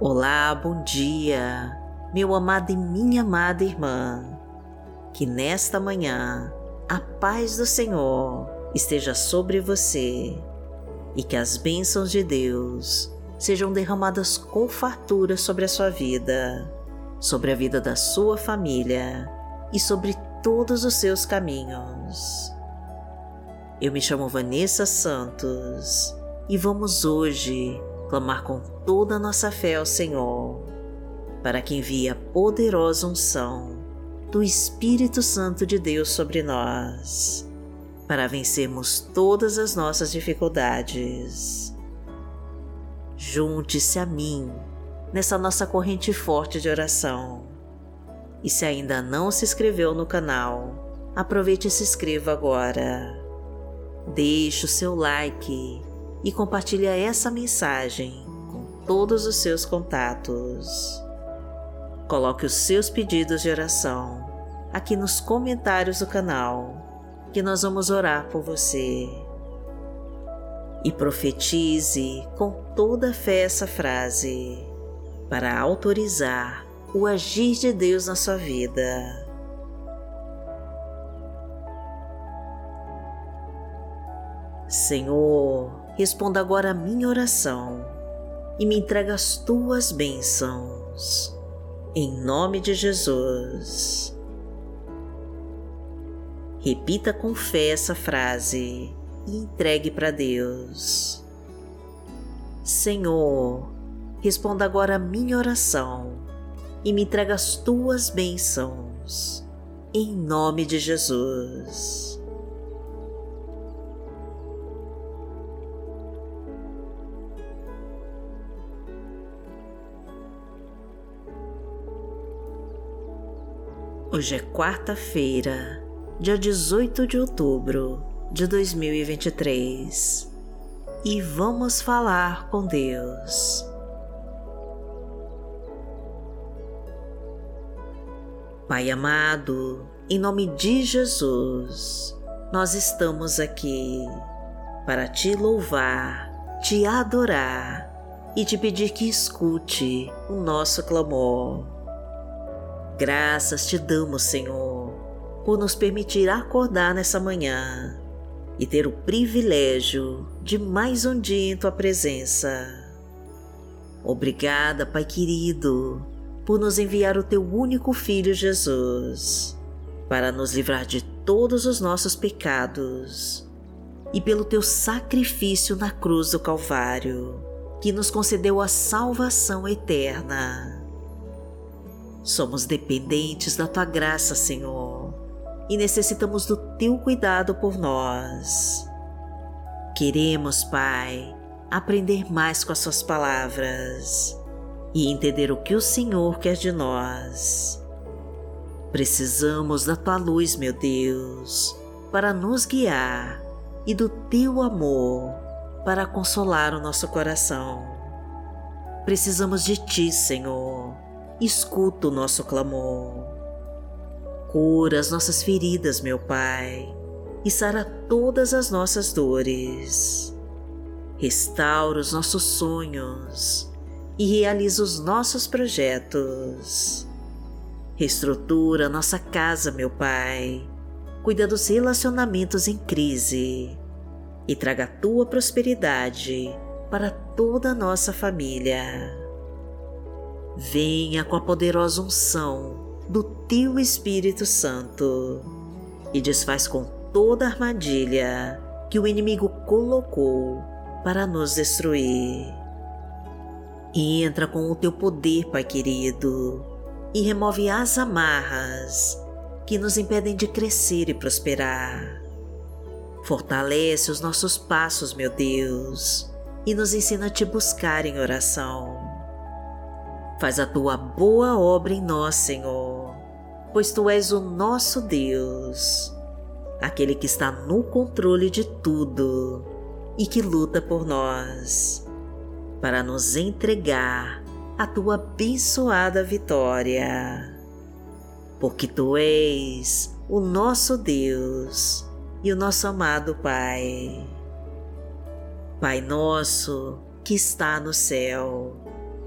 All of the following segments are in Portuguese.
Olá, bom dia, meu amado e minha amada irmã. Que nesta manhã a paz do Senhor esteja sobre você e que as bênçãos de Deus sejam derramadas com fartura sobre a sua vida, sobre a vida da sua família e sobre todos os seus caminhos. Eu me chamo Vanessa Santos e vamos hoje clamar com toda a nossa fé ao Senhor, para que envie a poderosa unção do Espírito Santo de Deus sobre nós, para vencermos todas as nossas dificuldades. Junte-se a mim nessa nossa corrente forte de oração. E se ainda não se inscreveu no canal, aproveite e se inscreva agora. Deixe o seu like e compartilha essa mensagem com todos os seus contatos. Coloque os seus pedidos de oração aqui nos comentários do canal, que nós vamos orar por você. E profetize com toda fé essa frase para autorizar o agir de Deus na sua vida. Senhor, responda agora a minha oração e me entrega as tuas bênçãos. Em nome de Jesus. Repita com fé essa frase e entregue para Deus. Senhor, responda agora a minha oração e me entrega as tuas bênçãos. Em nome de Jesus. Hoje é quarta-feira, dia 18 de outubro de 2023 e vamos falar com Deus. Pai amado, em nome de Jesus, nós estamos aqui para te louvar, te adorar e te pedir que escute o nosso clamor Graças te damos, Senhor, por nos permitir acordar nessa manhã e ter o privilégio de mais um dia em tua presença. Obrigada, Pai querido, por nos enviar o teu único filho Jesus, para nos livrar de todos os nossos pecados e pelo teu sacrifício na cruz do Calvário, que nos concedeu a salvação eterna. Somos dependentes da tua graça, Senhor, e necessitamos do teu cuidado por nós. Queremos, Pai, aprender mais com as suas palavras e entender o que o Senhor quer de nós. Precisamos da tua luz, meu Deus, para nos guiar e do teu amor para consolar o nosso coração. Precisamos de ti, Senhor escuta o nosso clamor. Cura as nossas feridas, meu Pai, e sara todas as nossas dores. Restaura os nossos sonhos e realiza os nossos projetos. Reestrutura nossa casa, meu Pai. Cuida dos relacionamentos em crise e traga a tua prosperidade para toda a nossa família venha com a poderosa unção do teu Espírito Santo e desfaz com toda a armadilha que o inimigo colocou para nos destruir. Entra com o teu poder, Pai querido, e remove as amarras que nos impedem de crescer e prosperar. Fortalece os nossos passos, meu Deus, e nos ensina a te buscar em oração Faz a tua boa obra em nós, Senhor, pois tu és o nosso Deus, aquele que está no controle de tudo e que luta por nós, para nos entregar a tua abençoada vitória. Porque tu és o nosso Deus e o nosso amado Pai. Pai nosso que está no céu,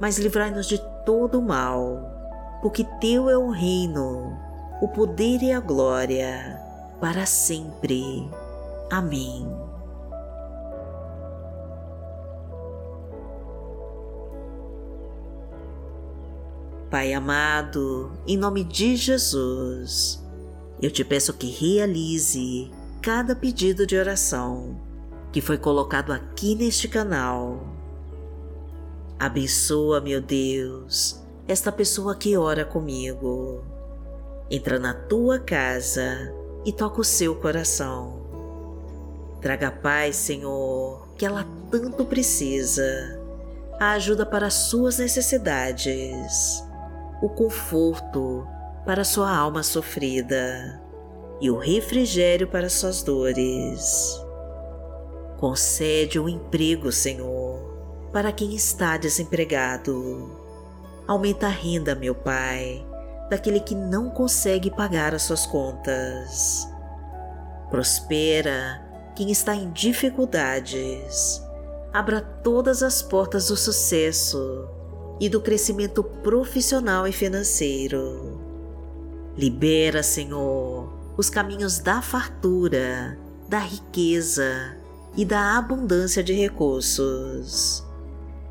mas livrai-nos de todo mal, porque Teu é o reino, o poder e a glória, para sempre. Amém. Pai amado, em nome de Jesus, eu te peço que realize cada pedido de oração que foi colocado aqui neste canal. Abençoa, meu Deus, esta pessoa que ora comigo. Entra na tua casa e toca o seu coração. Traga paz, Senhor, que ela tanto precisa, a ajuda para as suas necessidades, o conforto para sua alma sofrida e o refrigério para suas dores. Concede um emprego, Senhor, para quem está desempregado. Aumenta a renda, meu Pai, daquele que não consegue pagar as suas contas. Prospera quem está em dificuldades. Abra todas as portas do sucesso e do crescimento profissional e financeiro. Libera, Senhor, os caminhos da fartura, da riqueza e da abundância de recursos,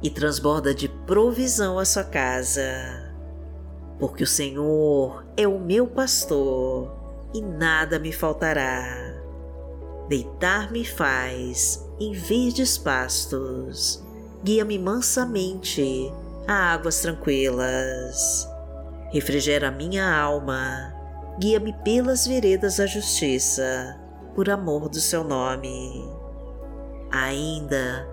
e transborda de provisão a sua casa. Porque o Senhor é o meu pastor e nada me faltará. Deitar-me faz em verdes pastos, guia-me mansamente a águas tranquilas. Refrigera minha alma, guia-me pelas veredas da justiça, por amor do seu nome. Ainda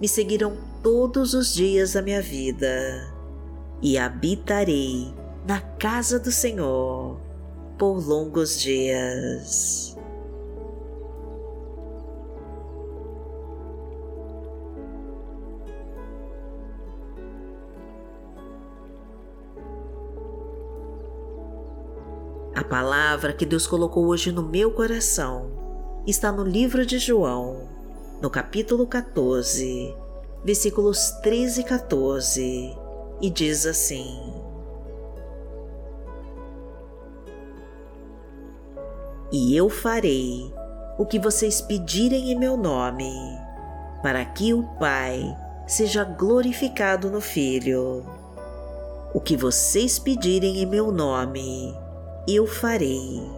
me seguirão todos os dias da minha vida e habitarei na casa do Senhor por longos dias. A palavra que Deus colocou hoje no meu coração está no livro de João, no capítulo 14, versículos 13 e 14, e diz assim: E eu farei o que vocês pedirem em meu nome, para que o Pai seja glorificado no Filho. O que vocês pedirem em meu nome, eu farei.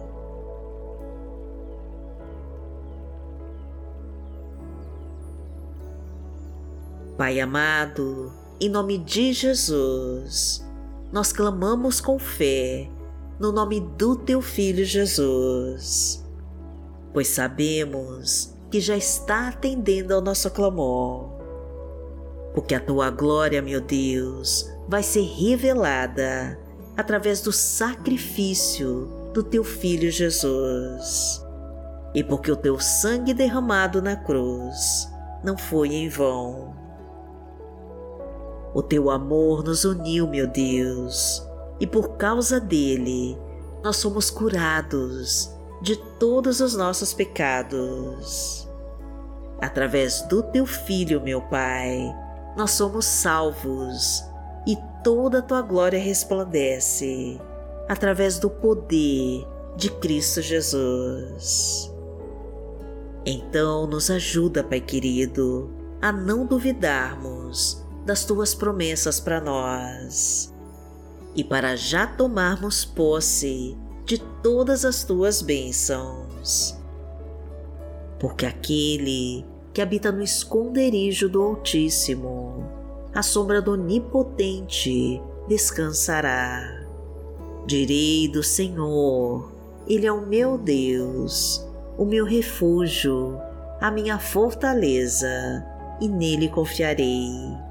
Pai amado, em nome de Jesus, nós clamamos com fé no nome do Teu Filho Jesus, pois sabemos que já está atendendo ao nosso clamor, porque a Tua glória, meu Deus, vai ser revelada através do sacrifício do Teu Filho Jesus, e porque o Teu sangue derramado na cruz não foi em vão o teu amor nos uniu, meu Deus, e por causa dele nós somos curados de todos os nossos pecados. Através do teu Filho, meu Pai, nós somos salvos e toda a tua glória resplandece através do poder de Cristo Jesus. Então, nos ajuda, Pai querido, a não duvidarmos das tuas promessas para nós e para já tomarmos posse de todas as tuas bênçãos. Porque aquele que habita no esconderijo do Altíssimo, a sombra do Onipotente descansará. Direi do Senhor, Ele é o meu Deus, o meu refúgio, a minha fortaleza, e nele confiarei.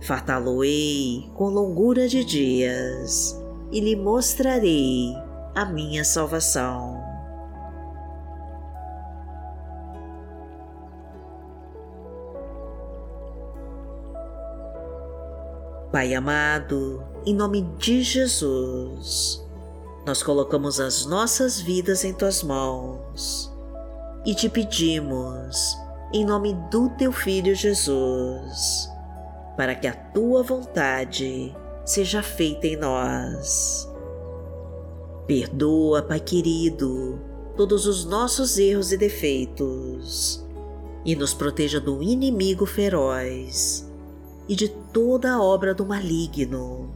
Fartá-lo-ei com longura de dias e lhe mostrarei a minha salvação. Pai amado, em nome de Jesus, nós colocamos as nossas vidas em tuas mãos e te pedimos, em nome do teu Filho Jesus, para que a tua vontade seja feita em nós. Perdoa, Pai querido, todos os nossos erros e defeitos e nos proteja do inimigo feroz e de toda a obra do maligno.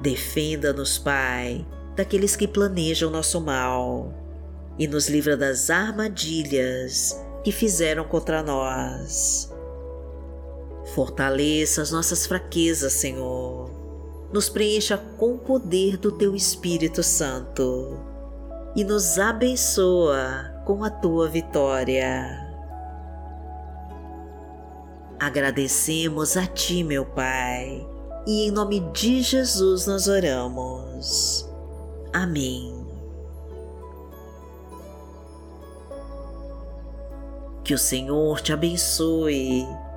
Defenda-nos, Pai, daqueles que planejam nosso mal e nos livra das armadilhas que fizeram contra nós. Fortaleça as nossas fraquezas, Senhor. Nos preencha com o poder do Teu Espírito Santo e nos abençoa com a Tua vitória. Agradecemos a Ti, meu Pai, e em nome de Jesus nós oramos. Amém. Que o Senhor te abençoe,